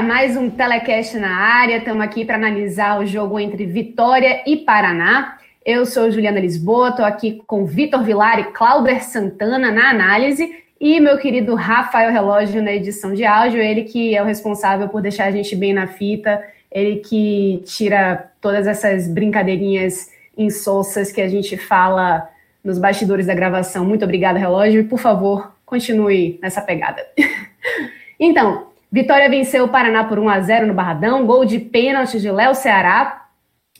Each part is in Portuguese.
Mais um telecast na área. Estamos aqui para analisar o jogo entre Vitória e Paraná. Eu sou Juliana Lisboa, estou aqui com Vitor Vilar e Clauber Santana na análise e meu querido Rafael Relógio na edição de áudio, ele que é o responsável por deixar a gente bem na fita, ele que tira todas essas brincadeirinhas insossas que a gente fala nos bastidores da gravação. Muito obrigada, Relógio, e por favor, continue nessa pegada. então, Vitória venceu o Paraná por 1 a 0 no Barradão, gol de pênalti de Léo Ceará.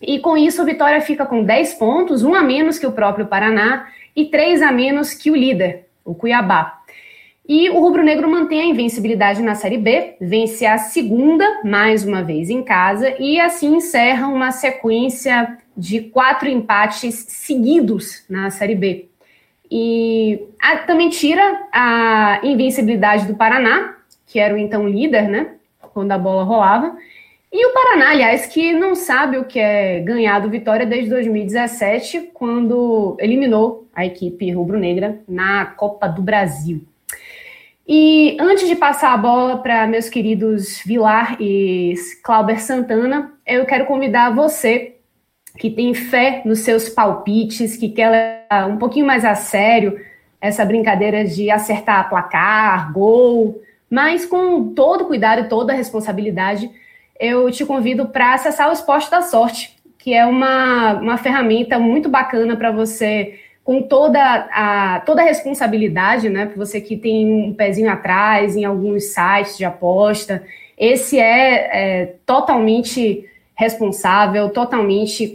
E com isso, o Vitória fica com 10 pontos, um a menos que o próprio Paraná e três a menos que o líder, o Cuiabá. E o Rubro Negro mantém a invencibilidade na Série B, vence a segunda, mais uma vez em casa, e assim encerra uma sequência de quatro empates seguidos na Série B. E a, também tira a invencibilidade do Paraná, que era o então líder, né? Quando a bola rolava. E o Paraná, aliás, que não sabe o que é ganhar do Vitória desde 2017, quando eliminou a equipe rubro-negra na Copa do Brasil. E antes de passar a bola para meus queridos Vilar e Clauber Santana, eu quero convidar você que tem fé nos seus palpites, que quer levar um pouquinho mais a sério essa brincadeira de acertar placar, gol, mas com todo cuidado e toda a responsabilidade, eu te convido para acessar o Esporte da Sorte, que é uma, uma ferramenta muito bacana para você, com toda a, toda a responsabilidade, né? Para você que tem um pezinho atrás em alguns sites de aposta. Esse é, é totalmente responsável, totalmente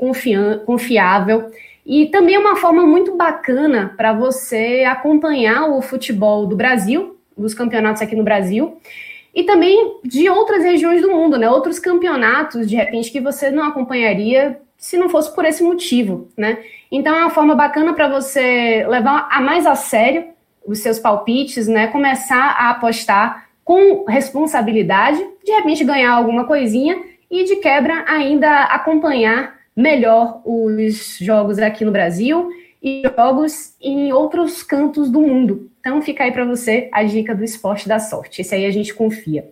confiável. E também é uma forma muito bacana para você acompanhar o futebol do Brasil, dos campeonatos aqui no Brasil e também de outras regiões do mundo, né? Outros campeonatos, de repente, que você não acompanharia se não fosse por esse motivo, né? Então é uma forma bacana para você levar a mais a sério os seus palpites, né? Começar a apostar com responsabilidade, de repente ganhar alguma coisinha e de quebra ainda acompanhar melhor os jogos aqui no Brasil e jogos em outros cantos do mundo. Então fica aí para você a dica do esporte da sorte. Esse aí a gente confia.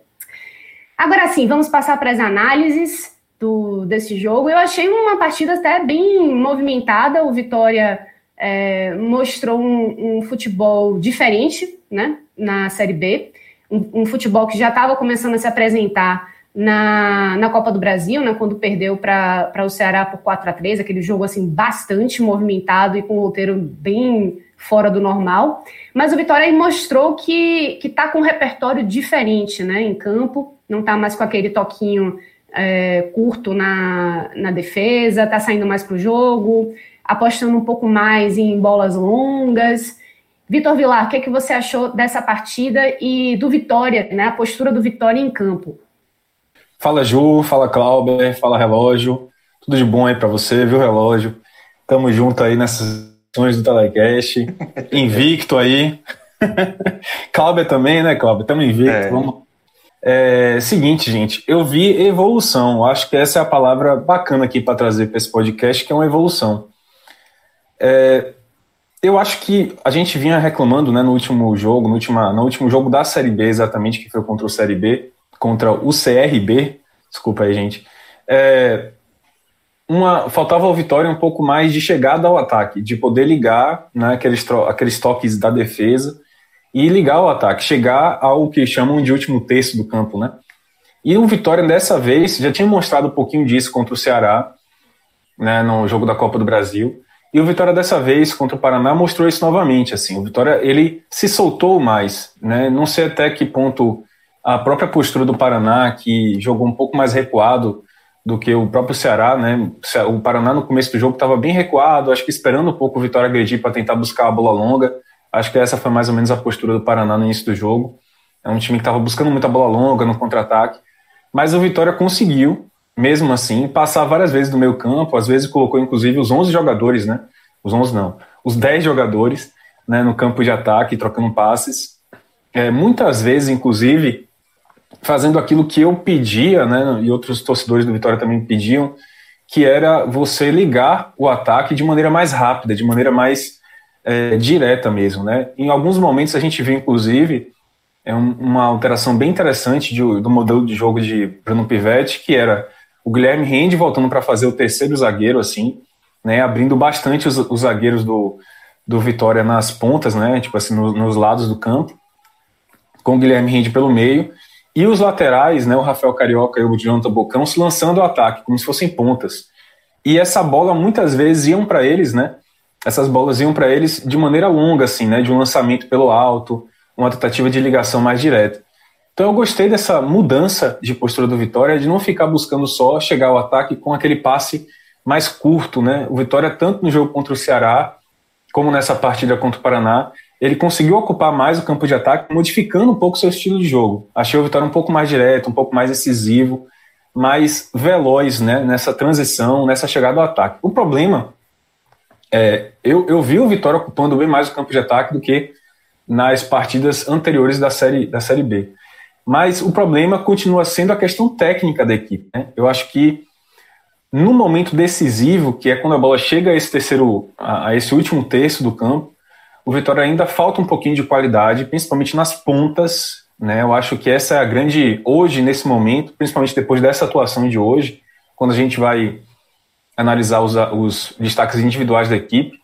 Agora sim, vamos passar para as análises do, desse jogo. Eu achei uma partida até bem movimentada. O Vitória é, mostrou um, um, futebol diferente né, na Série B. Um, um futebol que já estava começando a se apresentar na, na Copa do Brasil, né, quando perdeu para o Ceará por 4 a 3 aquele jogo assim bastante movimentado e com um roteiro bem fora do normal. Mas o Vitória mostrou que está com um repertório diferente né, em campo, não está mais com aquele toquinho é, curto na, na defesa, está saindo mais para o jogo, apostando um pouco mais em bolas longas. Vitor Vilar, o que, é que você achou dessa partida e do Vitória, né, a postura do Vitória em campo? Fala Ju, fala Clauber, fala Relógio. Tudo de bom aí para você, viu, Relógio? Tamo junto aí nessas sessões do Telecast. Invicto aí. Clauber também, né, Clauber? Tamo invicto. É. Vamos. É, seguinte, gente, eu vi evolução. Acho que essa é a palavra bacana aqui para trazer para esse podcast, que é uma evolução. É, eu acho que a gente vinha reclamando né, no último jogo, no, última, no último jogo da Série B, exatamente, que foi contra o Série B, contra o CRB, desculpa aí, gente, é, uma, faltava ao Vitória um pouco mais de chegada ao ataque, de poder ligar né, aqueles, aqueles toques da defesa e ligar ao ataque, chegar ao que chamam de último terço do campo, né? E o Vitória dessa vez já tinha mostrado um pouquinho disso contra o Ceará, né, no jogo da Copa do Brasil, E o Vitória dessa vez contra o Paraná mostrou isso novamente, assim. O Vitória ele se soltou mais, né? Não sei até que ponto a própria postura do Paraná, que jogou um pouco mais recuado do que o próprio Ceará, né? O Paraná no começo do jogo estava bem recuado, acho que esperando um pouco o Vitória agredir para tentar buscar a bola longa. Acho que essa foi mais ou menos a postura do Paraná no início do jogo. É um time que estava buscando muita bola longa no contra-ataque, mas o Vitória conseguiu mesmo assim, passar várias vezes no meio campo, às vezes colocou inclusive os 11 jogadores, né? Os 11 não, os 10 jogadores né, no campo de ataque, trocando passes. É, muitas vezes, inclusive, fazendo aquilo que eu pedia, né? E outros torcedores do Vitória também pediam, que era você ligar o ataque de maneira mais rápida, de maneira mais é, direta mesmo, né? Em alguns momentos a gente viu, inclusive, é uma alteração bem interessante de, do modelo de jogo de Bruno Pivetti, que era o Guilherme Rende voltando para fazer o terceiro zagueiro, assim, né, abrindo bastante os, os, zagueiros do, do Vitória nas pontas, né, tipo assim, no, nos lados do campo, com o Guilherme Rende pelo meio, e os laterais, né, o Rafael Carioca e o Jonathan Bocão, se lançando ao ataque, como se fossem pontas. E essa bola muitas vezes iam para eles, né, essas bolas iam para eles de maneira longa, assim, né, de um lançamento pelo alto, uma tentativa de ligação mais direta. Então eu gostei dessa mudança de postura do Vitória, de não ficar buscando só chegar ao ataque com aquele passe mais curto, né? O Vitória, tanto no jogo contra o Ceará, como nessa partida contra o Paraná, ele conseguiu ocupar mais o campo de ataque, modificando um pouco seu estilo de jogo. Achei o Vitória um pouco mais direto, um pouco mais decisivo, mais veloz né, nessa transição, nessa chegada ao ataque. O problema é, eu, eu vi o Vitória ocupando bem mais o campo de ataque do que nas partidas anteriores da série, da série B. Mas o problema continua sendo a questão técnica da equipe. Né? Eu acho que no momento decisivo, que é quando a bola chega a esse terceiro, a, esse último terço do campo, o Vitória ainda falta um pouquinho de qualidade, principalmente nas pontas. Né? Eu acho que essa é a grande hoje nesse momento, principalmente depois dessa atuação de hoje, quando a gente vai analisar os, os destaques individuais da equipe,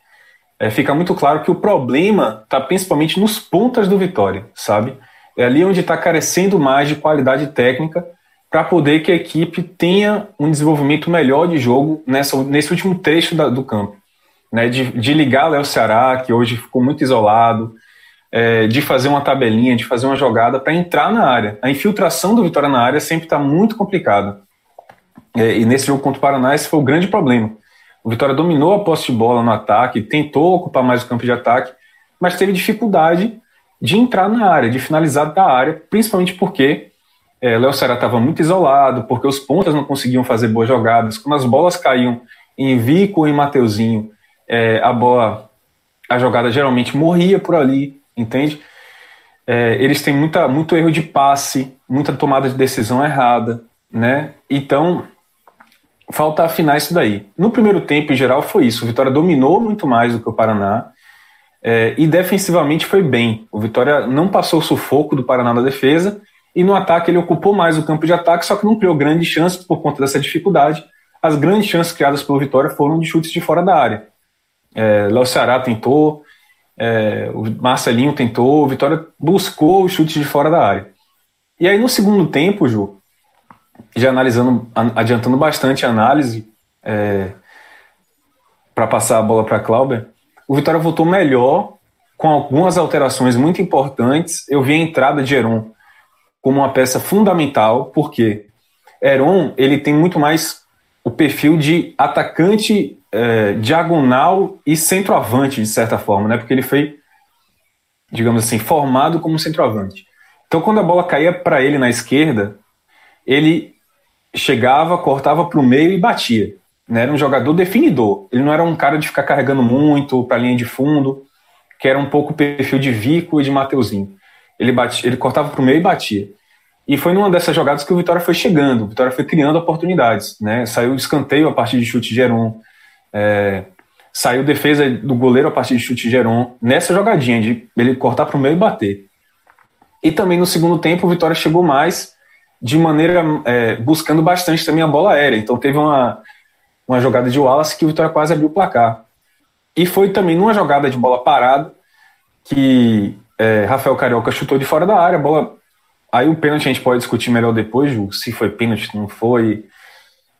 é, fica muito claro que o problema está principalmente nos pontas do Vitória, sabe? É ali onde está carecendo mais de qualidade técnica para poder que a equipe tenha um desenvolvimento melhor de jogo nessa, nesse último trecho da, do campo. Né, de, de ligar Léo Ceará, que hoje ficou muito isolado, é, de fazer uma tabelinha, de fazer uma jogada para entrar na área. A infiltração do Vitória na área sempre está muito complicada. É, e nesse jogo contra o Paraná, esse foi o grande problema. O Vitória dominou a posse de bola no ataque, tentou ocupar mais o campo de ataque, mas teve dificuldade de entrar na área, de finalizar da área, principalmente porque é, Léo Ceará estava muito isolado, porque os pontas não conseguiam fazer boas jogadas. Quando as bolas caíam em Vico e Mateuzinho, é, a bola, a jogada geralmente morria por ali, entende? É, eles têm muita, muito erro de passe, muita tomada de decisão errada, né? Então, falta afinar isso daí. No primeiro tempo, em geral, foi isso. O Vitória dominou muito mais do que o Paraná, é, e defensivamente foi bem. O Vitória não passou o sufoco do Paraná na defesa e no ataque ele ocupou mais o campo de ataque, só que não criou grandes chances por conta dessa dificuldade. As grandes chances criadas pelo Vitória foram de chutes de fora da área. É, Léo Ceará tentou, é, o Marcelinho tentou, o Vitória buscou os chutes de fora da área. E aí no segundo tempo, Ju, já analisando, adiantando bastante a análise, é, para passar a bola para Clauber, o Vitória voltou melhor, com algumas alterações muito importantes. Eu vi a entrada de Heron como uma peça fundamental, porque Heron ele tem muito mais o perfil de atacante é, diagonal e centroavante, de certa forma, né? porque ele foi, digamos assim, formado como centroavante. Então, quando a bola caía para ele na esquerda, ele chegava, cortava para o meio e batia. Né? Era um jogador definidor. Ele não era um cara de ficar carregando muito para a linha de fundo, que era um pouco o perfil de Vico e de Mateuzinho. Ele, batia, ele cortava para o meio e batia. E foi numa dessas jogadas que o Vitória foi chegando, o Vitória foi criando oportunidades. Né? Saiu escanteio a partir de chute de Geron, é, saiu defesa do goleiro a partir de chute Geron, nessa jogadinha de ele cortar para o meio e bater. E também no segundo tempo o Vitória chegou mais de maneira é, buscando bastante também a bola aérea. Então teve uma, uma jogada de Wallace que o Vitória quase abriu o placar. E foi também numa jogada de bola parada que é, Rafael Carioca chutou de fora da área, bola. Aí o pênalti a gente pode discutir melhor depois, Ju, se foi pênalti, não foi.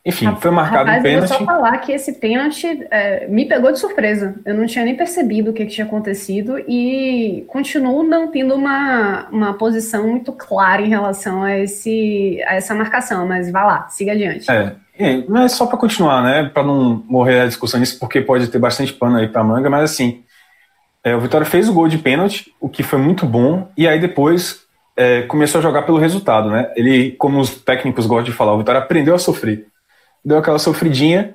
Enfim, foi marcado Rapaz, um pênalti. Eu só falar que esse pênalti é, me pegou de surpresa. Eu não tinha nem percebido o que, que, tinha acontecido e continuo não tendo uma, uma posição muito clara em relação a, esse, a essa marcação. Mas vá lá, siga adiante. É, é mas só para continuar, né? Para não morrer a discussão nisso, porque pode ter bastante pano aí para manga, mas assim, é, o Vitória fez o gol de pênalti, o que foi muito bom, e aí depois é, começou a jogar pelo resultado, né? Ele, como os técnicos gostam de falar, o Vitória aprendeu a sofrer deu aquela sofridinha.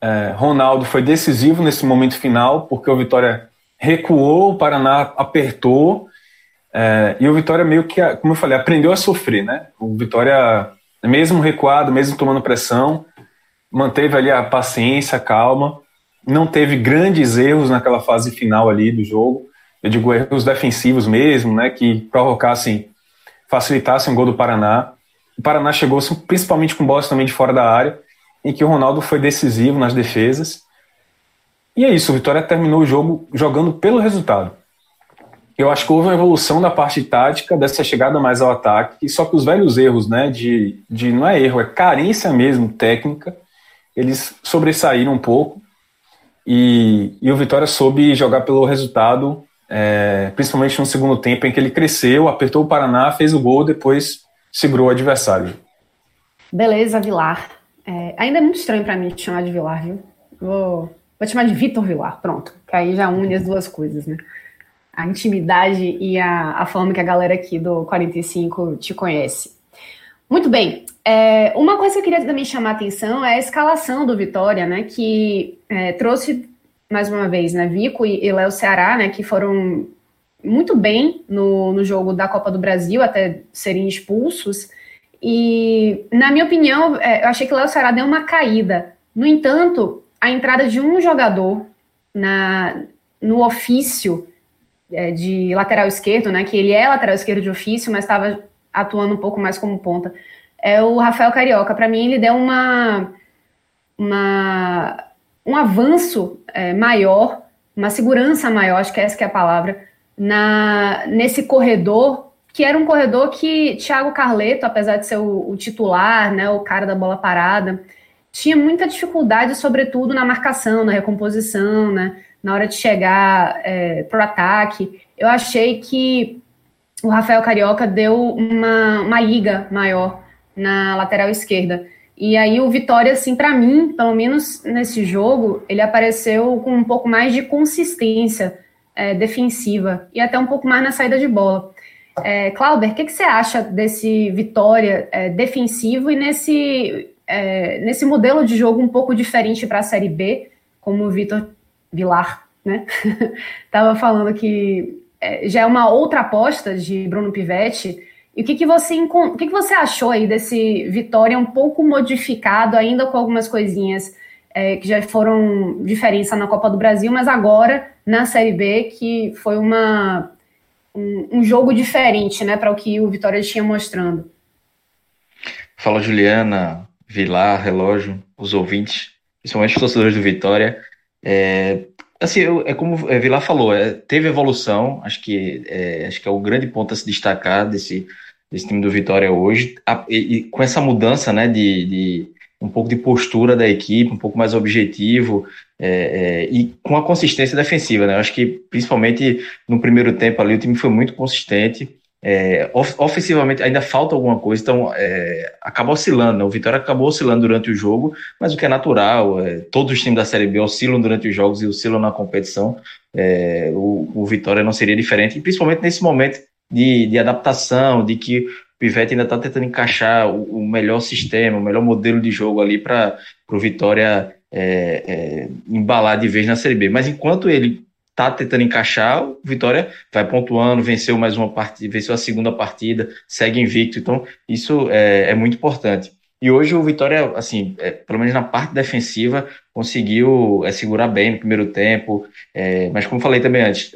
É, Ronaldo foi decisivo nesse momento final, porque o Vitória recuou, o Paraná apertou, é, e o Vitória meio que, como eu falei, aprendeu a sofrer, né? O Vitória, mesmo recuado, mesmo tomando pressão, manteve ali a paciência, a calma, não teve grandes erros naquela fase final ali do jogo, eu digo erros defensivos mesmo, né, que provocassem, facilitassem o gol do Paraná. O Paraná chegou principalmente com bolas também de fora da área, em que o Ronaldo foi decisivo nas defesas. E é isso, o Vitória terminou o jogo jogando pelo resultado. Eu acho que houve uma evolução da parte tática, dessa chegada mais ao ataque, só que os velhos erros, né, de, de não é erro, é carência mesmo técnica, eles sobressaíram um pouco. E, e o Vitória soube jogar pelo resultado, é, principalmente no segundo tempo, em que ele cresceu, apertou o Paraná, fez o gol, depois segurou o adversário. Beleza, Vilar. É, ainda é muito estranho para mim te chamar de Vilar, viu? Vou, vou te chamar de Vitor Vilar, pronto. Que aí já une as duas coisas, né? A intimidade e a, a forma que a galera aqui do 45 te conhece. Muito bem. É, uma coisa que eu queria também chamar a atenção é a escalação do Vitória, né? Que é, trouxe, mais uma vez, né? Vico e, e Léo Ceará, né? Que foram muito bem no, no jogo da Copa do Brasil, até serem expulsos. E, na minha opinião, é, eu achei que o Léo Ceará deu uma caída. No entanto, a entrada de um jogador na, no ofício é, de lateral esquerdo, né, que ele é lateral esquerdo de ofício, mas estava atuando um pouco mais como ponta, é o Rafael Carioca. Para mim, ele deu uma, uma um avanço é, maior, uma segurança maior, acho que essa que é a palavra, na, nesse corredor, que era um corredor que Thiago Carleto, apesar de ser o, o titular, né, o cara da bola parada, tinha muita dificuldade, sobretudo na marcação, na recomposição, né, na hora de chegar é, para o ataque. Eu achei que o Rafael Carioca deu uma, uma liga maior na lateral esquerda. E aí o Vitória, assim, para mim, pelo menos nesse jogo, ele apareceu com um pouco mais de consistência é, defensiva e até um pouco mais na saída de bola. É, Clauber, o que, que, você acha desse Vitória é, defensivo e nesse, é, nesse modelo de jogo um pouco diferente para a Série B, como o Vitor Vilar né? Tava falando que é, já é uma outra aposta de Bruno Pivetti. E o que, que você o que, que você achou aí desse Vitória um pouco modificado, ainda com algumas coisinhas é, que já foram diferença na Copa do Brasil, mas agora na Série B, que foi uma, um, um jogo diferente né, para o que o Vitória tinha mostrando. Fala Juliana, Vilar, Relógio, os ouvintes, principalmente os torcedores do Vitória. É, assim, eu, é como o Vilar falou, é, teve evolução, acho que, é, acho que é o grande ponto a se destacar desse, desse time do Vitória hoje, a, e, e, com essa mudança né, de, de um pouco de postura da equipe, um pouco mais objetivo é, é, e com a consistência defensiva. Né? Eu acho que, principalmente no primeiro tempo ali, o time foi muito consistente. É, ofensivamente ainda falta alguma coisa, então é, acaba oscilando. Né? O Vitória acabou oscilando durante o jogo, mas o que é natural, é, todos os times da Série B oscilam durante os jogos e oscilam na competição. É, o, o Vitória não seria diferente, e principalmente nesse momento de, de adaptação, de que Pivete ainda está tentando encaixar o, o, melhor sistema, o melhor modelo de jogo ali para o Vitória é, é, embalar de vez na Série B. Mas enquanto ele está tentando encaixar, o Vitória vai pontuando, venceu mais uma partida, venceu a segunda partida, segue invicto. Então, isso é, é muito importante. E hoje o Vitória, assim, é, pelo menos na parte defensiva, conseguiu é, segurar bem no primeiro tempo. É, mas como falei também antes,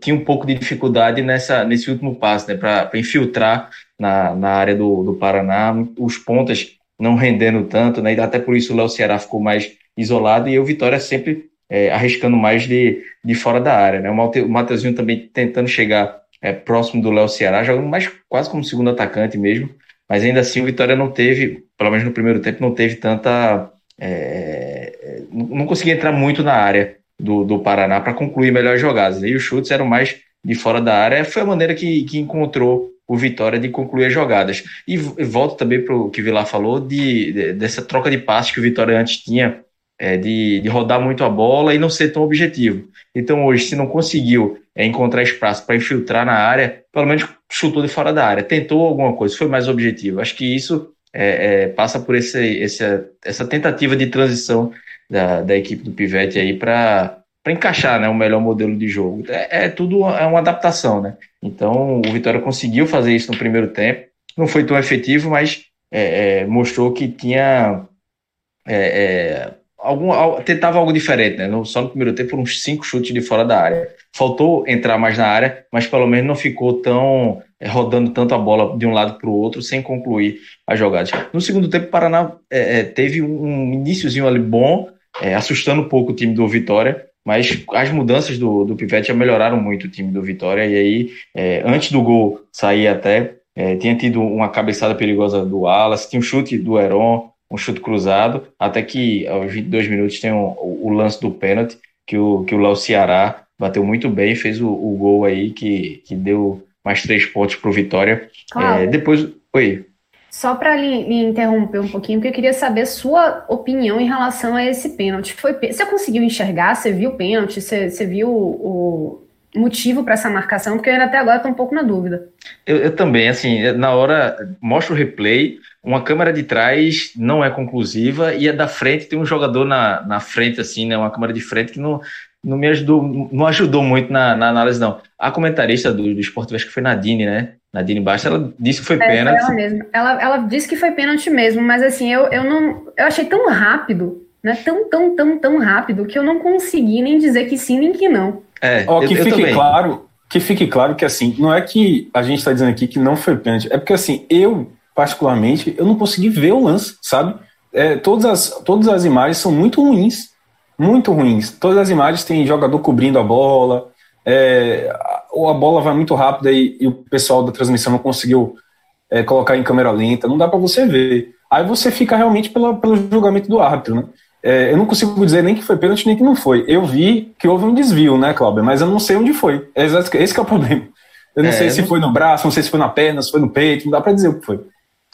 tinha um pouco de dificuldade nessa, nesse último passo, né, para infiltrar na, na área do, do Paraná, os pontas não rendendo tanto, né? E até por isso o Léo Ceará ficou mais isolado e o Vitória sempre é, arriscando mais de, de fora da área, né? O Mateuzinho também tentando chegar é, próximo do Léo Ceará, jogando mais quase como segundo atacante mesmo, mas ainda assim o Vitória não teve, pelo menos no primeiro tempo, não teve tanta. É, não conseguia entrar muito na área do, do Paraná para concluir melhores jogadas. E os chutes eram mais de fora da área. Foi a maneira que, que encontrou o Vitória de concluir as jogadas. E, e volto também para o que o Vilar falou de, de, dessa troca de passes que o Vitória antes tinha, é, de, de rodar muito a bola e não ser tão objetivo. Então hoje, se não conseguiu é, encontrar espaço para infiltrar na área, pelo menos chutou de fora da área, tentou alguma coisa, foi mais objetivo. Acho que isso é, é, passa por esse, esse, essa tentativa de transição da, da equipe do Pivete aí para para encaixar né, o melhor modelo de jogo. É, é, tudo é uma adaptação, né? Então o Vitória conseguiu fazer isso no primeiro tempo. Não foi tão efetivo, mas é, é, mostrou que tinha é, é, algum, tentava algo diferente, né? No, só no primeiro tempo uns cinco chutes de fora da área. Faltou entrar mais na área, mas pelo menos não ficou tão rodando tanto a bola de um lado para o outro sem concluir as jogadas. No segundo tempo, o Paraná teve um iníciozinho ali bom, assustando um pouco o time do Vitória, mas as mudanças do, do Pivete já melhoraram muito o time do Vitória, e aí, é, antes do gol sair até, é, tinha tido uma cabeçada perigosa do Alas, tinha um chute do Heron, um chute cruzado, até que aos 22 minutos tem um, o, o, lance do pênalti, que o, que o Léo Ceará bateu muito bem, fez o, o gol aí que, que deu mais três pontos para o Vitória. Claro. É, depois, oi. Só para lhe, interromper um pouquinho, porque eu queria saber sua opinião em relação a esse pênalti. Foi, você conseguiu enxergar? Você viu o pênalti? Você, você viu o, o motivo para essa marcação? Porque eu ainda até agora estou um pouco na dúvida. Eu, eu, também, assim, na hora, mostra o replay, uma câmera de trás não é conclusiva e a da frente tem um jogador na, na frente, assim, né? Uma câmera de frente que não, não me ajudou, não ajudou muito na, na análise, não. A comentarista do, do esporte, acho que foi Nadine, né? Nadine Basta, ela disse que foi é, pênalti. Ela, mesmo. Ela, ela disse que foi pênalti mesmo, mas assim, eu, eu não. Eu achei tão rápido, né? Tão, tão, tão, tão rápido que eu não consegui nem dizer que sim nem que não. É, Ó, que eu, fique eu claro, que fique claro que assim, não é que a gente está dizendo aqui que não foi pênalti, é porque assim, eu, particularmente, eu não consegui ver o lance, sabe? É, todas, as, todas as imagens são muito ruins, muito ruins. Todas as imagens têm jogador cobrindo a bola, é, ou a bola vai muito rápida e, e o pessoal da transmissão não conseguiu é, colocar em câmera lenta, não dá para você ver. Aí você fica realmente pela, pelo julgamento do árbitro, né? É, eu não consigo dizer nem que foi pênalti nem que não foi. Eu vi que houve um desvio, né, Cláudio? Mas eu não sei onde foi. É esse é o problema. Eu não é, sei se não... foi no braço, não sei se foi na perna, se foi no peito, não dá para dizer o que foi.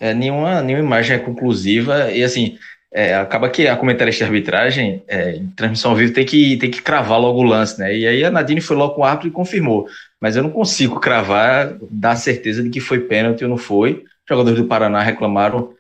É, nenhuma, nenhuma imagem é conclusiva e assim, é, acaba que a comentarista de arbitragem, é, em transmissão ao vivo, tem que, tem que cravar logo o lance, né? E aí a Nadine foi logo com o árbitro e confirmou. Mas eu não consigo cravar, dar certeza de que foi pênalti ou não foi. Os jogadores do Paraná reclamaram,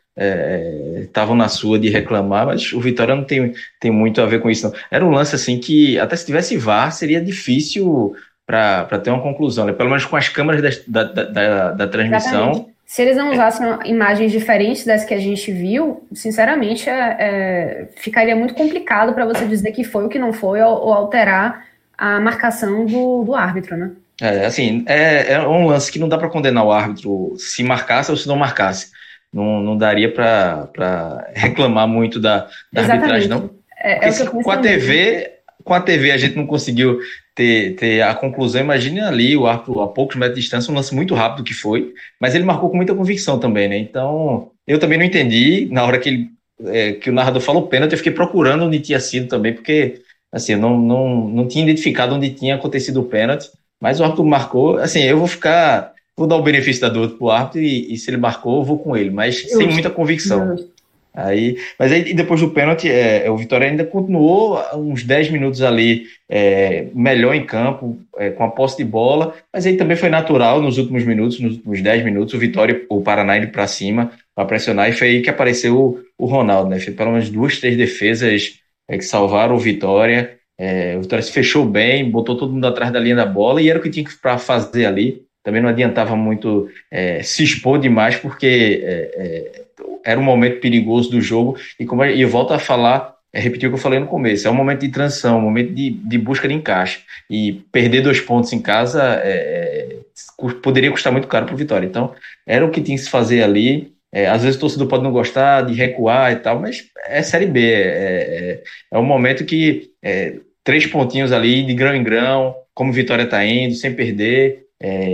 estavam é, na sua de reclamar, mas o Vitória não tem, tem muito a ver com isso, não. Era um lance assim que, até se tivesse VAR, seria difícil para ter uma conclusão, né? Pelo menos com as câmeras da, da, da, da transmissão. Exatamente se eles não usassem imagens diferentes das que a gente viu, sinceramente, é, é, ficaria muito complicado para você dizer que foi o que não foi ou, ou alterar a marcação do, do, árbitro, né? É, assim, é, é um lance que não dá para condenar o árbitro se marcasse ou se não marcasse. Não, não daria para reclamar muito da, da arbitragem, não. É, é com a TV, com a TV a gente não conseguiu ter, ter a conclusão. Imagine ali o árbitro a poucos metros de distância, um lance muito rápido que foi, mas ele marcou com muita convicção também, né? Então, eu também não entendi na hora que, ele, é, que o narrador falou pênalti, eu fiquei procurando onde tinha sido também, porque assim, eu não, não, não tinha identificado onde tinha acontecido o pênalti, mas o árbitro marcou. Assim, eu vou ficar. Vou dar o benefício da dúvida pro árbitro e, e se ele marcou, eu vou com ele, mas Justo. sem muita convicção. Aí, mas aí depois do pênalti, é, o Vitória ainda continuou uns 10 minutos ali é, melhor em campo, é, com a posse de bola, mas aí também foi natural nos últimos minutos, nos últimos 10 minutos, o Vitória, o Paraná indo para cima para pressionar, e foi aí que apareceu o, o Ronaldo, né? Fez pelo menos duas, três defesas é, que salvaram o Vitória. É, o Vitória se fechou bem, botou todo mundo atrás da linha da bola e era o que tinha para fazer ali. Também não adiantava muito é, se expor demais, porque era um momento perigoso do jogo, e como eu, eu volto a falar, é repetir o que eu falei no começo, é um momento de transição, um momento de, de busca de encaixe, e perder dois pontos em casa é, é poderia custar muito caro para o Vitória, então era o que tinha que se fazer ali, é, às vezes o torcedor pode não gostar de recuar e tal, mas é Série B, é, é, é um momento que é, três pontinhos ali de grão em grão, como Vitória está indo, sem perder,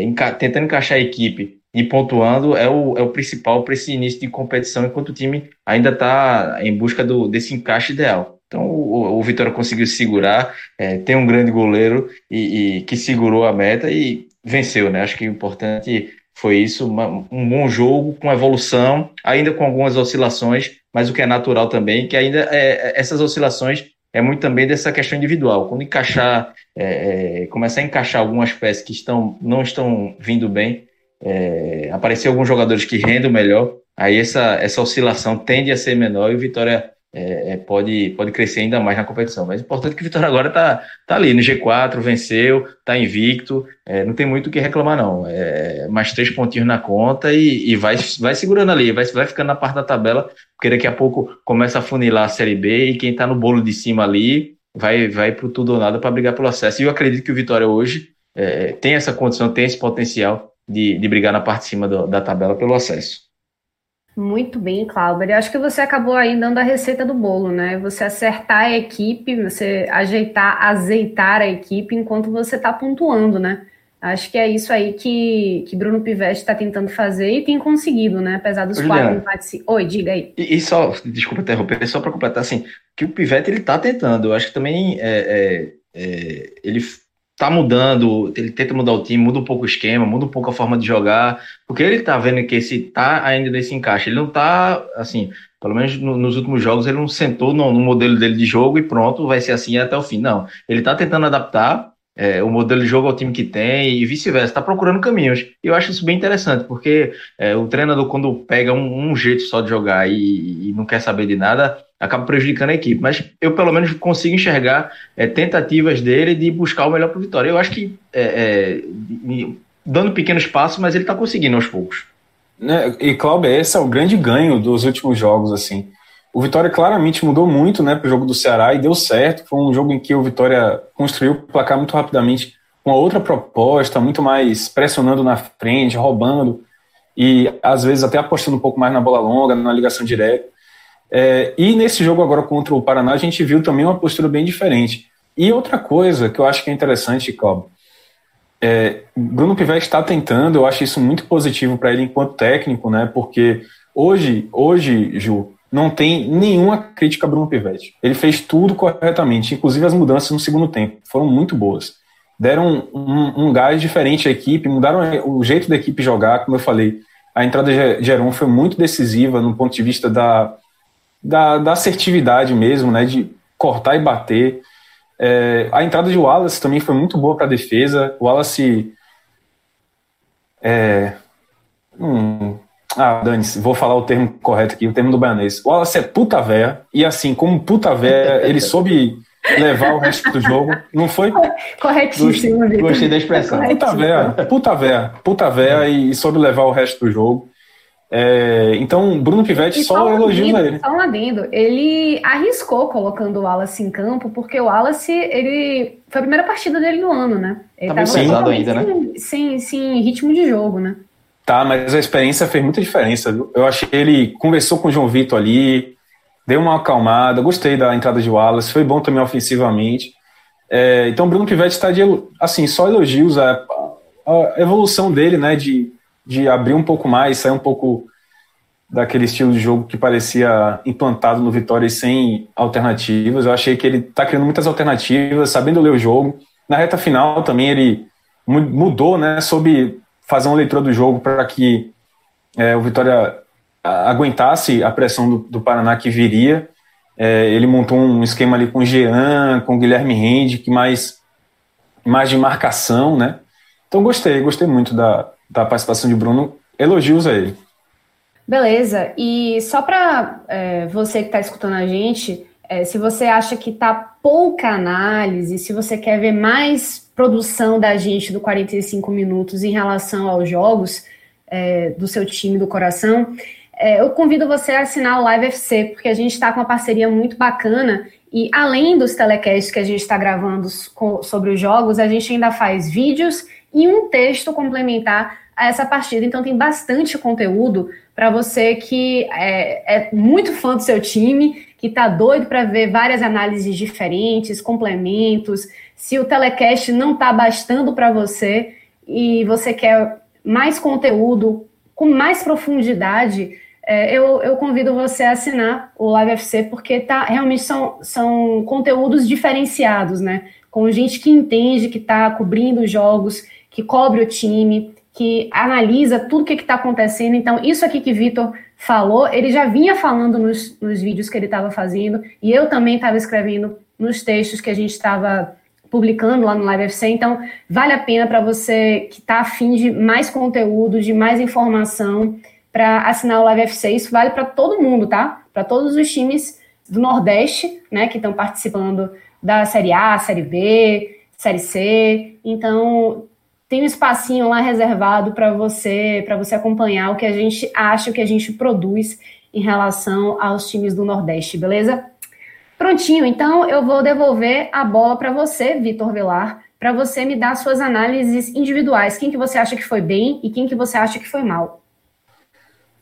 enca tentando encaixar a equipe e pontuando é o, é o principal para esse início de competição, enquanto o time ainda está em busca do, desse encaixe ideal. Então o, o Vitória conseguiu segurar, é, tem um grande goleiro e, e, que segurou a meta e venceu, né? Acho que o importante foi isso, uma, um bom jogo com evolução, ainda com algumas oscilações, mas o que é natural também, que ainda é, é essas oscilações é muito também dessa questão individual. Quando encaixar, é, é, começar a encaixar algumas peças que estão, não estão vindo bem, é, aparecer alguns jogadores que rendam melhor, aí essa, essa oscilação tende a ser menor e o Vitória é, é, pode, pode crescer ainda mais na competição. Mas o importante é que o Vitória agora está tá ali no G4, venceu, está invicto, é, não tem muito o que reclamar, não. É, mais três pontinhos na conta e, e, vai, vai segurando ali, vai, vai ficando na parte da tabela, porque daqui a pouco começa a funilar a Série B e quem está no bolo de cima ali vai, vai para tudo ou nada para brigar pelo acesso. E eu acredito que o Vitória hoje é, tem essa condição, tem esse potencial de, de brigar na parte de cima do, da tabela pelo acesso. Muito bem, Cláudia. Eu acho que você acabou aí dando a receita do bolo, né? Você acertar a equipe, você ajeitar, azeitar a equipe enquanto você está pontuando, né? Acho que é isso aí que, que Bruno Pivetti está tentando fazer e tem conseguido, né? Apesar dos Juliana, quatro empates. Oi, diga aí. E, e só, desculpa interromper, só para completar, assim, que o Pivetti ele está tentando. Eu acho que também é, é, é, ele tá mudando, ele tenta mudar o time, muda um pouco o esquema, muda um pouco a forma de jogar, porque ele tá vendo que esse tá ainda nesse encaixe, ele não tá, assim, pelo menos no, nos últimos jogos, ele não sentou no, no, modelo dele de jogo e pronto, vai ser assim até o fim, não. Ele tá tentando adaptar é, o modelo de jogo ao time que tem e vice-versa, tá procurando caminhos. E eu acho isso bem interessante, porque é, o treinador, quando pega um, um, jeito só de jogar e, e não quer saber de nada, acaba prejudicando a equipe. Mas eu, pelo menos, consigo enxergar é, tentativas dele de buscar o melhor para Vitória. Eu acho que é, é, dando pequenos passos, mas ele está conseguindo aos poucos. Né, e, Cláudio, esse é o grande ganho dos últimos jogos. assim. O Vitória claramente mudou muito né, para o jogo do Ceará e deu certo. Foi um jogo em que o Vitória construiu o placar muito rapidamente, com outra proposta, muito mais pressionando na frente, roubando e às vezes até apostando um pouco mais na bola longa, na ligação direta. É, e nesse jogo agora contra o Paraná, a gente viu também uma postura bem diferente. E outra coisa que eu acho que é interessante, Cláudio, é, Bruno Pivetti está tentando, eu acho isso muito positivo para ele enquanto técnico, né? Porque hoje, hoje, Ju, não tem nenhuma crítica a Bruno Pivetti. Ele fez tudo corretamente, inclusive as mudanças no segundo tempo foram muito boas. Deram um, um gás diferente à equipe, mudaram o jeito da equipe jogar, como eu falei. A entrada de Geron foi muito decisiva no ponto de vista da, da, da assertividade mesmo, né, de cortar e bater. É, a entrada de Wallace também foi muito boa para a defesa. O Wallace. É, hum, ah, Dani, vou falar o termo correto aqui, o termo do baianês. O Wallace é puta véia, e assim, como puta véia, ele soube levar o resto do jogo. Não foi? Corretíssimo, Gostei, gostei da expressão. Puta véia, puta véia, puta véia, e soube levar o resto do jogo. É, então, Bruno Pivetti só, só elogios a ele. Só um adendo. Ele arriscou colocando o Wallace em campo, porque o Wallace, ele foi a primeira partida dele no ano, né? Ele tá pesado ainda, sem, né? Sem, sem ritmo de jogo, né? Tá, mas a experiência fez muita diferença. Eu achei ele conversou com o João Vitor ali, deu uma acalmada, gostei da entrada de Wallace, foi bom também ofensivamente. É, então, Bruno Pivetti está de, assim, só elogios a, a evolução dele, né, de de abrir um pouco mais, sair um pouco daquele estilo de jogo que parecia implantado no Vitória e sem alternativas. Eu achei que ele está criando muitas alternativas, sabendo ler o jogo. Na reta final também ele mudou, né, soube fazer uma leitura do jogo para que é, o Vitória aguentasse a pressão do, do Paraná que viria. É, ele montou um esquema ali com Jean, com Guilherme Rende, que mais, mais de marcação, né? Então gostei, gostei muito da, da participação de Bruno. Elogios a ele. Beleza. E só para é, você que está escutando a gente, é, se você acha que está pouca análise, se você quer ver mais produção da gente do 45 minutos em relação aos jogos é, do seu time do coração, é, eu convido você a assinar o Live FC, porque a gente está com uma parceria muito bacana e além dos telecasts que a gente está gravando sobre os jogos, a gente ainda faz vídeos e um texto complementar a essa partida. Então tem bastante conteúdo para você que é, é, muito fã do seu time, que está doido para ver várias análises diferentes, complementos. Se o telecast não está bastando para você e você quer mais conteúdo, com mais profundidade, é, eu, eu, convido você a assinar o Live FC, porque tá, realmente são, são conteúdos diferenciados, né? Com gente que entende, que está cobrindo os jogos, que cobre o time, que analisa tudo o que está acontecendo. Então, isso aqui que Vitor falou, ele já vinha falando nos, nos vídeos que ele estava fazendo, e eu também estava escrevendo nos textos que a gente estava publicando lá no Live FC. Então, vale a pena para você que está afim de mais conteúdo, de mais informação, para assinar o Live FC. Isso vale para todo mundo, tá? Para todos os times do Nordeste, né, que estão participando da Série A, Série B, Série C. Então, tem um espacinho lá reservado para você, para você acompanhar o que a gente acha, o que a gente produz em relação aos times do Nordeste, beleza? Prontinho, então eu vou devolver a bola para você, Vitor Velar, para você me dar suas análises individuais. Quem que você acha que foi bem e quem que você acha que foi mal?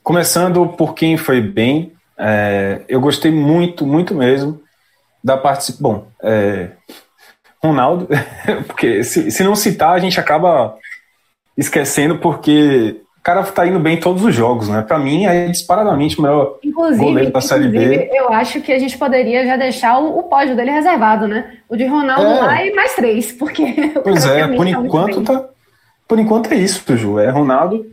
Começando por quem foi bem, é, eu gostei muito, muito mesmo da parte. Bom, é, Ronaldo, porque se, se não citar, a gente acaba esquecendo, porque o cara tá indo bem em todos os jogos, né? Para mim é disparadamente o melhor inclusive, goleiro da Série B. Eu acho que a gente poderia já deixar o, o pódio dele reservado, né? O de Ronaldo é. lá e mais três, porque Pois é, por enquanto tá por enquanto é isso, Ju. É Ronaldo,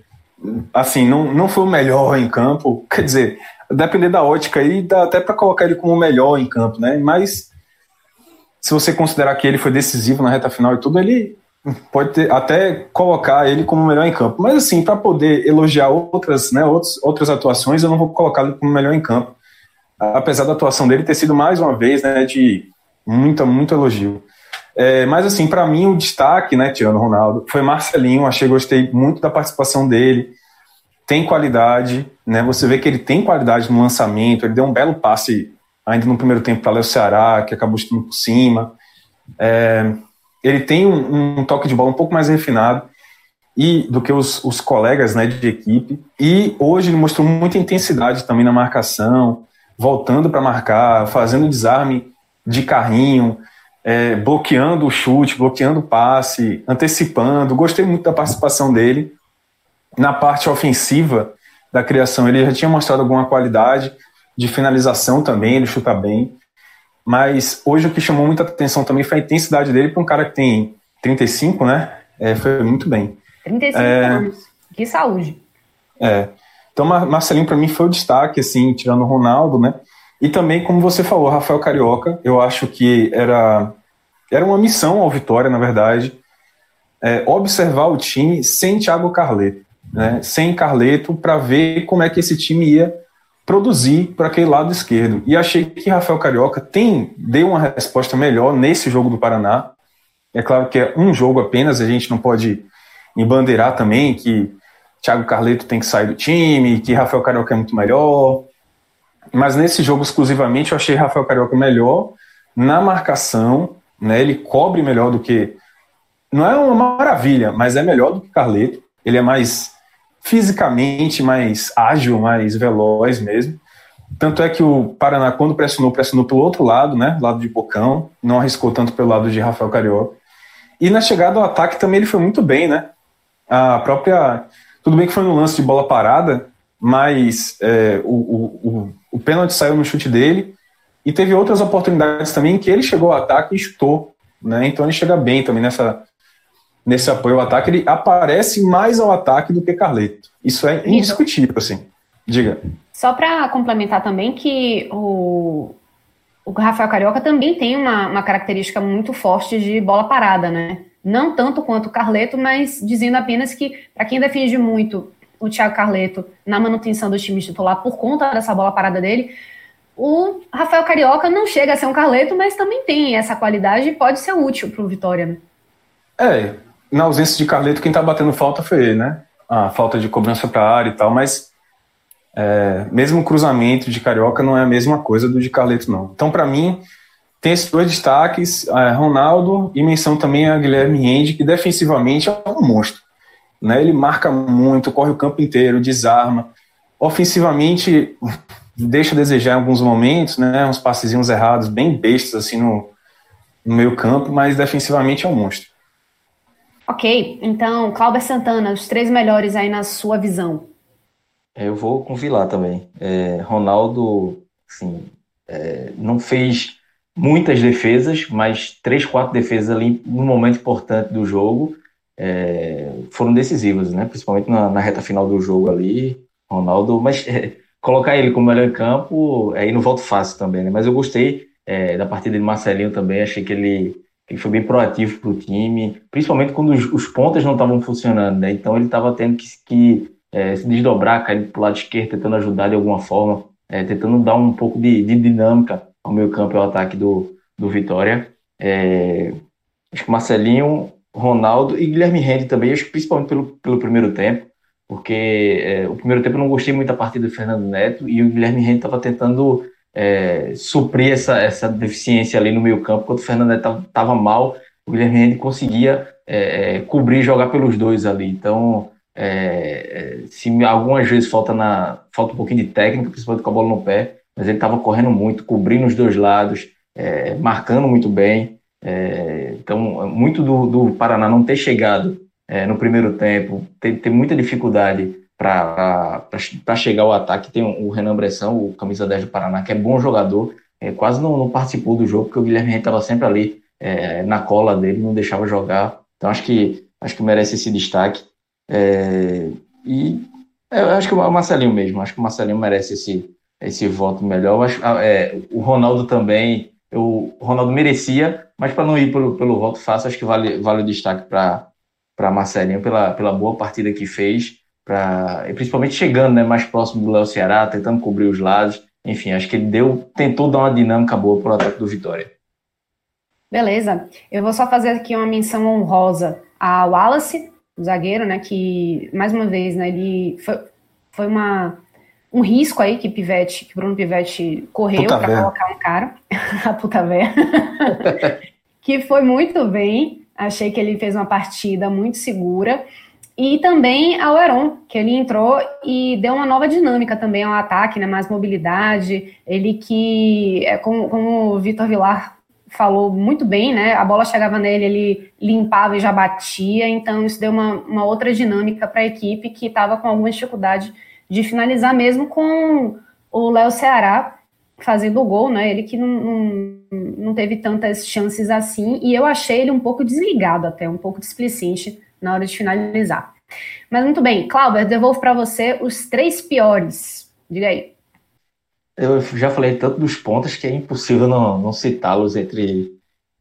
assim, não, não foi o melhor em campo, quer dizer, depender da ótica aí, dá até para colocar ele como o melhor em campo, né? Mas se você considerar que ele foi decisivo na reta final e tudo, ele pode ter, até colocar ele como melhor em campo. Mas assim, para poder elogiar outras, né, outros, outras atuações, eu não vou colocá-lo como melhor em campo. Apesar da atuação dele ter sido mais uma vez, né, de muita, muito elogio. É, mas assim, para mim o destaque, né, Tiano Ronaldo, foi Marcelinho. Achei, gostei muito da participação dele. Tem qualidade, né? Você vê que ele tem qualidade no lançamento. Ele deu um belo passe ainda no primeiro tempo para Léo Ceará, que acabou estando por cima. É, ele tem um, um, toque de bola um pouco mais refinado e do que os, os colegas né, de equipe. E hoje ele mostrou muita intensidade também na marcação, voltando para marcar, fazendo desarme de carrinho, é, bloqueando o chute, bloqueando o passe, antecipando. Gostei muito da participação dele. Na parte ofensiva da criação, ele já tinha mostrado alguma qualidade de finalização também, ele chuta bem. Mas hoje o que chamou muita atenção também foi a intensidade dele para um cara que tem 35, né? É, foi muito bem. 35 é, anos. Que saúde. É. Então, Marcelinho, para mim, foi o destaque, assim, tirando o Ronaldo, né? E também, como você falou, Rafael Carioca, eu acho que era, era uma missão ao Vitória, na verdade, é, observar o time sem Thiago Carleto, né? Sem Carleto, para ver como é que esse time ia produzir para aquele lado esquerdo. E achei que Rafael Carioca tem deu uma resposta melhor nesse jogo do Paraná. É claro que é um jogo apenas, a gente não pode embandeirar também que Thiago Carleto tem que sair do time, que Rafael Carioca é muito melhor. Mas nesse jogo exclusivamente eu achei Rafael Carioca melhor na marcação, né? Ele cobre melhor do que não é uma maravilha, mas é melhor do que Carleto. Ele é mais fisicamente mais ágil, mais veloz mesmo. Tanto é que o Paraná, quando pressionou, pressionou pelo outro lado, né? Lado de Bocão, não arriscou tanto pelo lado de Rafael Carioca. E na chegada ao ataque também ele foi muito bem, né? A própria. Tudo bem que foi no lance de bola parada, mas é, o, o, o, o pênalti saiu no chute dele. E teve outras oportunidades também que ele chegou ao ataque e chutou. Né? Então ele chega bem também nessa, nesse apoio ao ataque, ele aparece mais ao ataque do que Carleto. Isso é indiscutível, assim. Diga. Só para complementar também que o, o Rafael Carioca também tem uma, uma característica muito forte de bola parada, né? Não tanto quanto o Carleto, mas dizendo apenas que, para quem defende muito o Thiago Carleto na manutenção do time titular por conta dessa bola parada dele, o Rafael Carioca não chega a ser um Carleto, mas também tem essa qualidade e pode ser útil para o Vitória. Né? É, na ausência de Carleto, quem tá batendo falta foi ele, né? A falta de cobrança para área e tal, mas é, mesmo o cruzamento de Carioca não é a mesma coisa do de Carleto, não. Então, para mim, tem esses dois destaques, é, Ronaldo e menção também a Guilherme Rende, que defensivamente é um monstro. Né? Ele marca muito, corre o campo inteiro, desarma. Ofensivamente, deixa a desejar em alguns momentos, né? uns passezinhos errados, bem bestas assim no, no meio campo, mas defensivamente é um monstro. Ok, então, Cláudio Santana, os três melhores aí na sua visão. Eu vou com Vilar também. É, Ronaldo, assim, é, não fez muitas defesas, mas três, quatro defesas ali no momento importante do jogo é, foram decisivas, né? Principalmente na, na, reta final do jogo ali, Ronaldo. Mas é, colocar ele como melhor em campo, aí não volta fácil também, né? Mas eu gostei é, da partida de Marcelinho também, achei que ele, ele foi bem proativo para o time, principalmente quando os, os pontas não estavam funcionando, né? Então ele estava tendo que, que é, se desdobrar, cair para o lado esquerdo, tentando ajudar de alguma forma, é, tentando dar um pouco de, de dinâmica ao meio campo e ao ataque do, do Vitória. É, acho que Marcelinho, Ronaldo e Guilherme Rende também, acho que principalmente pelo, pelo primeiro tempo, porque é, o primeiro tempo eu não gostei muito da partida do Fernando Neto e o Guilherme Rende estava tentando é, suprir essa, essa deficiência ali no meio campo, quando o Fernando estava mal, o Guilherme Rende conseguia é, é, cobrir e jogar pelos dois ali. Então, é, é, se algumas vezes falta, na, falta um pouquinho de técnica, principalmente com a bola no pé, mas ele estava correndo muito, cobrindo os dois lados, é, marcando muito bem. É, então, muito do, do, Paraná não ter chegado é, no primeiro tempo, ter, ter muita dificuldade para chegar ao ataque. Tem o Renan Bressão, o camisa 10 do Paraná, que é bom jogador, é, quase não, não, participou do jogo, porque o Guilherme estava sempre ali é, na cola dele, não deixava jogar. Então, acho que, acho que merece esse destaque. É, e eu acho que o Marcelinho mesmo, acho que o Marcelinho merece esse, esse voto melhor. Acho, ah, é, o Ronaldo também, eu, o Ronaldo merecia, mas para não ir pelo, pelo voto fácil, acho que vale, vale o destaque para Marcelinho pela, pela boa partida que fez, pra, principalmente chegando né, mais próximo do Léo Ceará, tentando cobrir os lados. Enfim, acho que ele deu, tentou dar uma dinâmica boa para o ataque do Vitória. Beleza. Eu vou só fazer aqui uma menção honrosa a Wallace, o zagueiro, né, que, mais uma vez, né, ele foi, foi uma, um risco aí que Pivete, que Bruno Pivete correu para colocar um cara, a puta véia, que foi muito bem, achei que ele fez uma partida muito segura, e também ao Heron, que ele entrou e deu uma nova dinâmica também ao ataque, né, mais mobilidade, ele que, é, como, como o Vitor Vilar falou muito bem, né? A bola chegava nele, ele limpava e já batia, então isso deu uma, uma outra dinâmica para a equipe que estava com alguma dificuldade de finalizar, mesmo com o Léo Ceará fazendo o gol, né? Ele que não, não, não, teve tantas chances assim, e eu achei ele um pouco desligado até, um pouco displicente na hora de finalizar. Mas muito bem, Cláudio, devolvo para você os três piores. Diga aí. Eu já falei tanto dos pontos que é impossível não, não citá-los entre,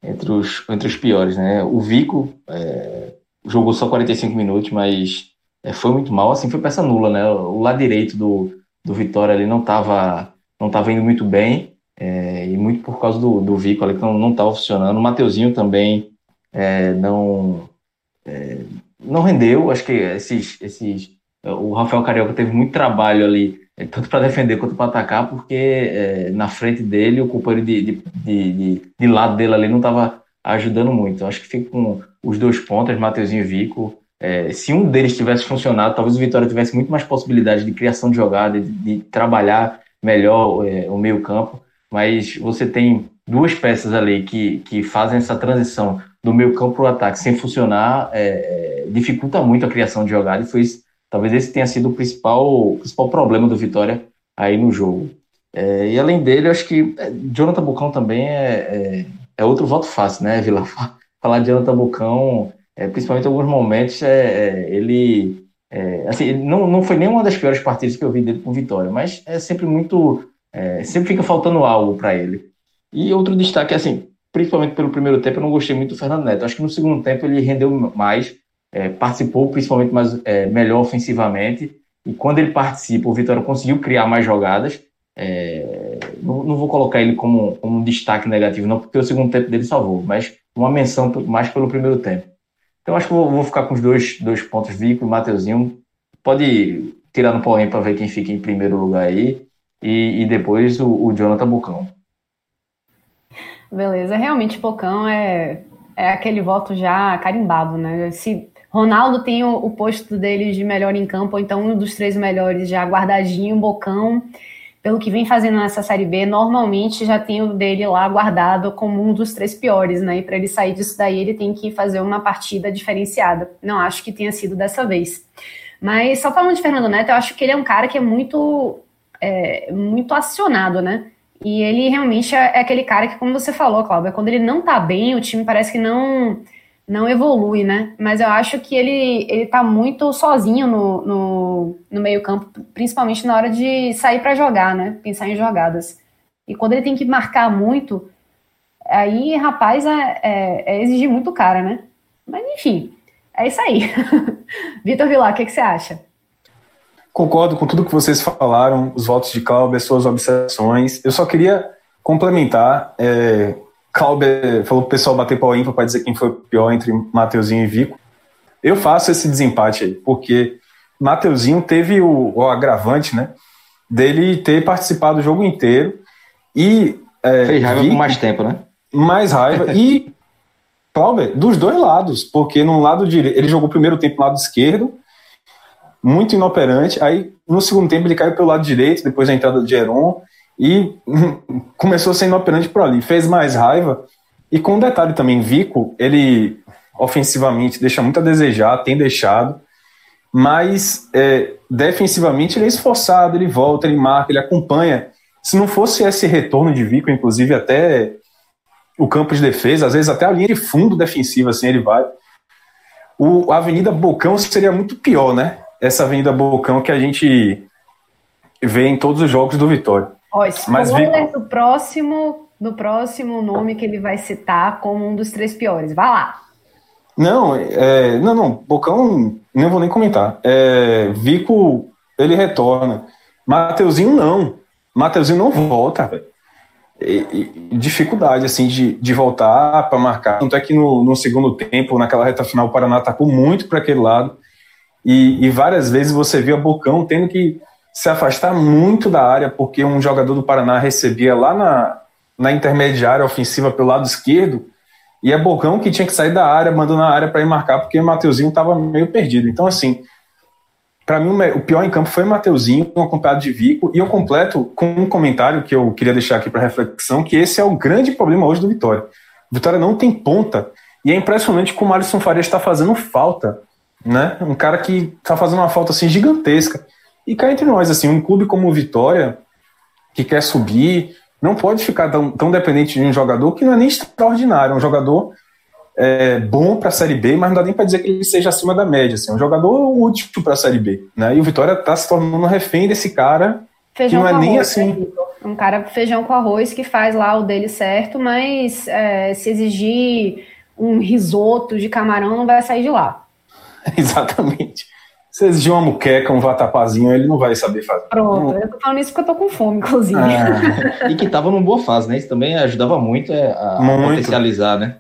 entre, os, entre os piores, né? O Vico é, jogou só 45 minutos, mas é, foi muito mal, assim, foi peça nula, né? O lado direito do, do Vitória ali não estava não tava indo muito bem, é, e muito por causa do, do Vico ali que não estava funcionando. O Mateuzinho também é, não, é, não rendeu, acho que esses, esses, o Rafael Carioca teve muito trabalho ali é, tanto para defender quanto para atacar, porque é, na frente dele, o companheiro de, de, de, de, lado dele ali não estava ajudando muito. Acho que fica com os dois pontos, Mateuzinho e Vico. É, se um deles tivesse funcionado, talvez o Vitória tivesse muito mais possibilidade de criação de jogada, de, de trabalhar melhor é, o meio-campo. Mas você tem duas peças ali que, que fazem essa transição do meio-campo para o ataque sem funcionar, é, é, dificulta muito a criação de jogada e foi Talvez esse tenha sido o principal, principal problema do Vitória aí no jogo. É, e além dele, eu acho que é, Jonathan Bucão também é, é, é, outro voto fácil, né, Vila? Falar de Jonathan Bucão, é, principalmente em alguns momentos, é, é ele. assim, não, não foi nenhuma das piores partidas que eu vi dele com Vitória, mas é sempre muito. sempre fica faltando algo para ele. E outro destaque, assim, principalmente pelo primeiro tempo, eu não gostei muito do Fernando Neto. Acho que no segundo tempo ele rendeu mais é, participou principalmente mais, é, melhor ofensivamente. E quando ele participa, o Vitória conseguiu criar mais jogadas. É, não, não, vou colocar ele como, como, um destaque negativo, não, porque o segundo tempo dele salvou, mas uma menção mais pelo primeiro tempo. Então acho que vou, vou ficar com os dois, dois pontos, Vico e Mateuzinho. Pode tirar no porém para ver quem fica em primeiro lugar aí. E, e depois o, o Jonathan Bocão. Beleza, realmente Bocão é, é aquele voto já carimbado, né? Se Ronaldo tem o, o, posto dele de melhor em campo, então um dos três melhores já guardadinho, Bocão, pelo que vem fazendo nessa Série B, normalmente já tem o dele lá guardado como um dos três piores, né? E para ele sair disso daí, ele tem que fazer uma partida diferenciada. Não acho que tenha sido dessa vez. Mas só falando de Fernando Neto, eu acho que ele é um cara que é muito, é, muito acionado, né? E ele realmente é, é aquele cara que, como você falou, Cláudia, quando ele não tá bem, o time parece que não não evolui, né? Mas eu acho que ele, ele tá muito sozinho no, no, no meio-campo, principalmente na hora de sair para jogar, né? Pensar em jogadas. E quando ele tem que marcar muito, aí, rapaz, é, é, é exigir muito cara, né? Mas enfim, é isso aí. Vitor Vilar, o que, que, você acha? Concordo com tudo que vocês falaram, os votos de Cláudio, suas observações. Eu só queria complementar. É, falou pro pessoal bater pau ímpar para dizer quem foi o pior entre Mateuzinho e Vico. Eu faço esse desempate aí, porque Mateuzinho teve o, o agravante, né? Dele ter participado do jogo inteiro e. É, Fez raiva Vico, por mais tempo, né? Mais raiva. e Clauber, dos dois lados, porque no lado direito, ele jogou o primeiro tempo no lado esquerdo, muito inoperante, aí no segundo tempo ele caiu pelo lado direito, depois da entrada de Heron, e começou sendo operante por ali, fez mais raiva. E com um detalhe também, Vico, ele ofensivamente deixa muito a desejar, tem deixado, mas é, defensivamente ele é esforçado, ele volta, ele marca, ele acompanha. Se não fosse esse retorno de Vico, inclusive até o campo de defesa, às vezes até a linha de fundo defensiva, assim, ele vai. O, a Avenida Bocão seria muito pior, né? Essa Avenida Bocão que a gente vê em todos os jogos do Vitória. Ó, spoiler Mas, do próximo, do próximo nome que ele vai citar como um dos três piores. Vai lá. Não, é, não, não. Bocão, não vou nem comentar. É, Vico, ele retorna. Mateuzinho, não. Mateuzinho não volta, velho. dificuldade, assim, de, de voltar para marcar. Tanto é que no, no, segundo tempo, naquela reta final, o Paraná atacou muito para aquele lado. E, e, várias vezes você via Bocão tendo que se afastar muito da área, porque um jogador do Paraná recebia lá na, na intermediária ofensiva pelo lado esquerdo, e é Bocão que tinha que sair da área, mandando a área para ir marcar, porque o Mateuzinho estava meio perdido. Então, assim, para mim o pior em campo foi o Mateuzinho, acompanhado de Vico, e eu completo com um comentário que eu queria deixar aqui para reflexão, que esse é o grande problema hoje do Vitória. Vitória não tem ponta, e é impressionante como o Alisson Faria está fazendo falta, né? Um cara que está fazendo uma falta assim gigantesca. E cá entre nós, assim, um clube como o Vitória, que quer subir, não pode ficar tão, tão dependente de um jogador que não é nem extraordinário, é um jogador é, bom para a Série B, mas não dá nem para dizer que ele seja acima da média. Assim, é um jogador útil para a Série B. Né? E o Vitória está se tornando refém desse cara feijão que não é nem arroz, assim. Né, um cara feijão com arroz que faz lá o dele certo, mas é, se exigir um risoto de camarão, não vai sair de lá. Exatamente. Se exigir uma muqueca, um vatapazinho, ele não vai saber fazer. Pronto, eu tô falando isso porque eu tô com fome, inclusive. Ah. e que tava numa boa fase, né? Isso também ajudava muito é, a muito. potencializar, né?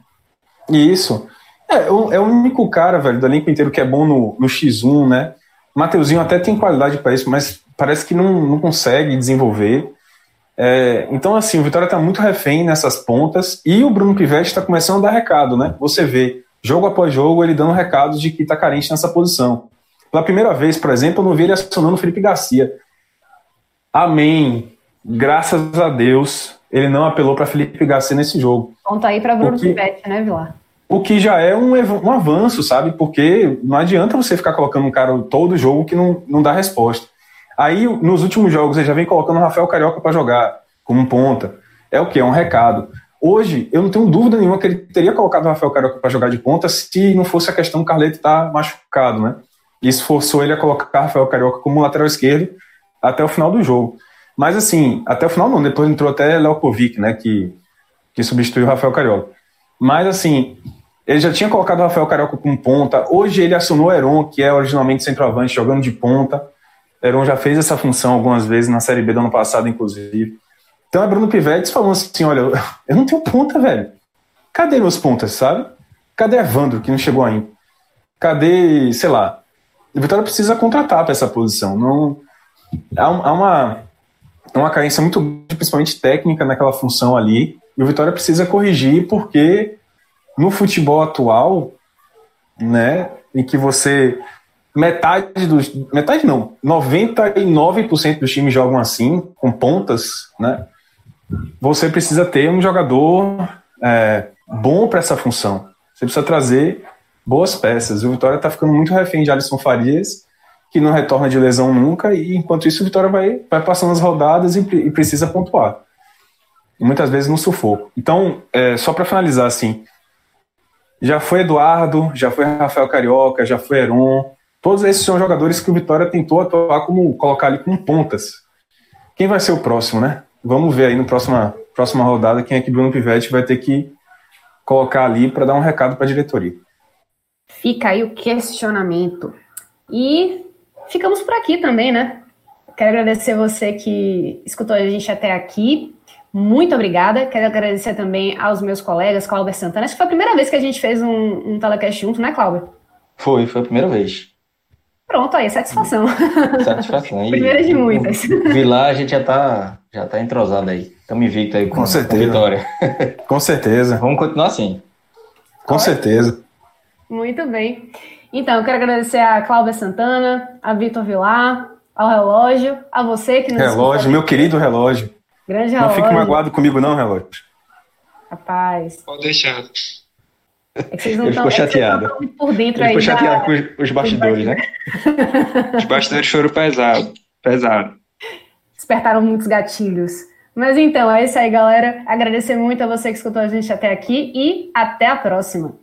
Isso. É, é o único cara, velho, do elenco inteiro que é bom no, no X1, né? Mateuzinho até tem qualidade para isso, mas parece que não, não consegue desenvolver. É, então, assim, o Vitória tá muito refém nessas pontas e o Bruno Pivetti está começando a dar recado, né? Você vê, jogo após jogo, ele dando recados de que tá carente nessa posição. Pela primeira vez, por exemplo, eu não vi ele acionando o Felipe Garcia. Amém. Graças a Deus, ele não apelou para Felipe Garcia nesse jogo. Conta aí para Bruno Pivete, né, Vilar? O que já é um, um avanço, sabe? Porque não adianta você ficar colocando um cara todo jogo que não, não dá resposta. Aí, nos últimos jogos, ele já vem colocando o Rafael Carioca para jogar como ponta. É o que? É um recado. Hoje, eu não tenho dúvida nenhuma que ele teria colocado o Rafael Carioca para jogar de ponta se não fosse a questão do Carleto estar tá machucado, né? Isso forçou ele a colocar Rafael Carioca como lateral esquerdo até o final do jogo. Mas assim, até o final não, depois entrou até Leopovic, né, que, que substituiu o Rafael Carioca. Mas assim, ele já tinha colocado o Rafael Carioca como ponta, hoje ele acionou o Heron, que é originalmente centroavante, jogando de ponta. Heron já fez essa função algumas vezes na Série B do ano passado, inclusive. Então é Bruno Pivetes falando assim, olha, eu não tenho ponta, velho. Cadê meus pontas, sabe? Cadê Evandro, que não chegou ainda? Cadê, sei lá, o Vitória precisa contratar para essa posição. Não há, uma uma carência muito principalmente técnica naquela função ali. E o Vitória precisa corrigir porque no futebol atual, né, em que você metade dos. Metade não, 99% dos times jogam assim, com pontas, né? Você precisa ter um jogador é, bom para essa função. Você precisa trazer boas peças. O Vitória está ficando muito refém de Alisson Farias, que não retorna de lesão nunca, e enquanto isso o Vitória vai, vai passando as rodadas e, e precisa pontuar. E muitas vezes no sufoco. Então, é, só para finalizar assim, já foi Eduardo, já foi Rafael Carioca, já foi Heron. Todos esses são jogadores que o Vitória tentou atuar como colocar ali com pontas. Quem vai ser o próximo, né? Vamos ver aí na próxima, próxima rodada quem é que Bruno Pivetti vai ter que colocar ali para dar um recado para a diretoria. Fica aí o questionamento. E ficamos por aqui também, né? Quero agradecer você que escutou a gente até aqui. Muito obrigada. Quero agradecer também aos meus colegas, Cláudio Santana. Acho que foi a primeira vez que a gente fez um, um telecast junto, né, Cláudio? Foi, foi a primeira vez. Pronto, aí, satisfação. Satisfação. Primeira de muitas. Vi lá, a gente já tá, já tá entrosado aí. Estamos invicto aí com, com, certeza. com vitória. Com certeza. Vamos continuar assim. Com Oi? certeza. Muito bem. Então, eu quero agradecer a Cláudia Santana, a Vitor Vilar, ao relógio, a você que nos Relógio, meu querido relógio. Grande relógio. Não fique magoado comigo, não, relógio. Rapaz. Pode deixar. É que vocês não Ele ficou chateado. É por dentro Ele aí ficou chateado com os, os bastidores, né? Os bastidores foram pesados. Pesado. Despertaram muitos gatilhos. Mas então, é isso aí, galera. Agradecer muito a você que escutou a gente até aqui e até a próxima.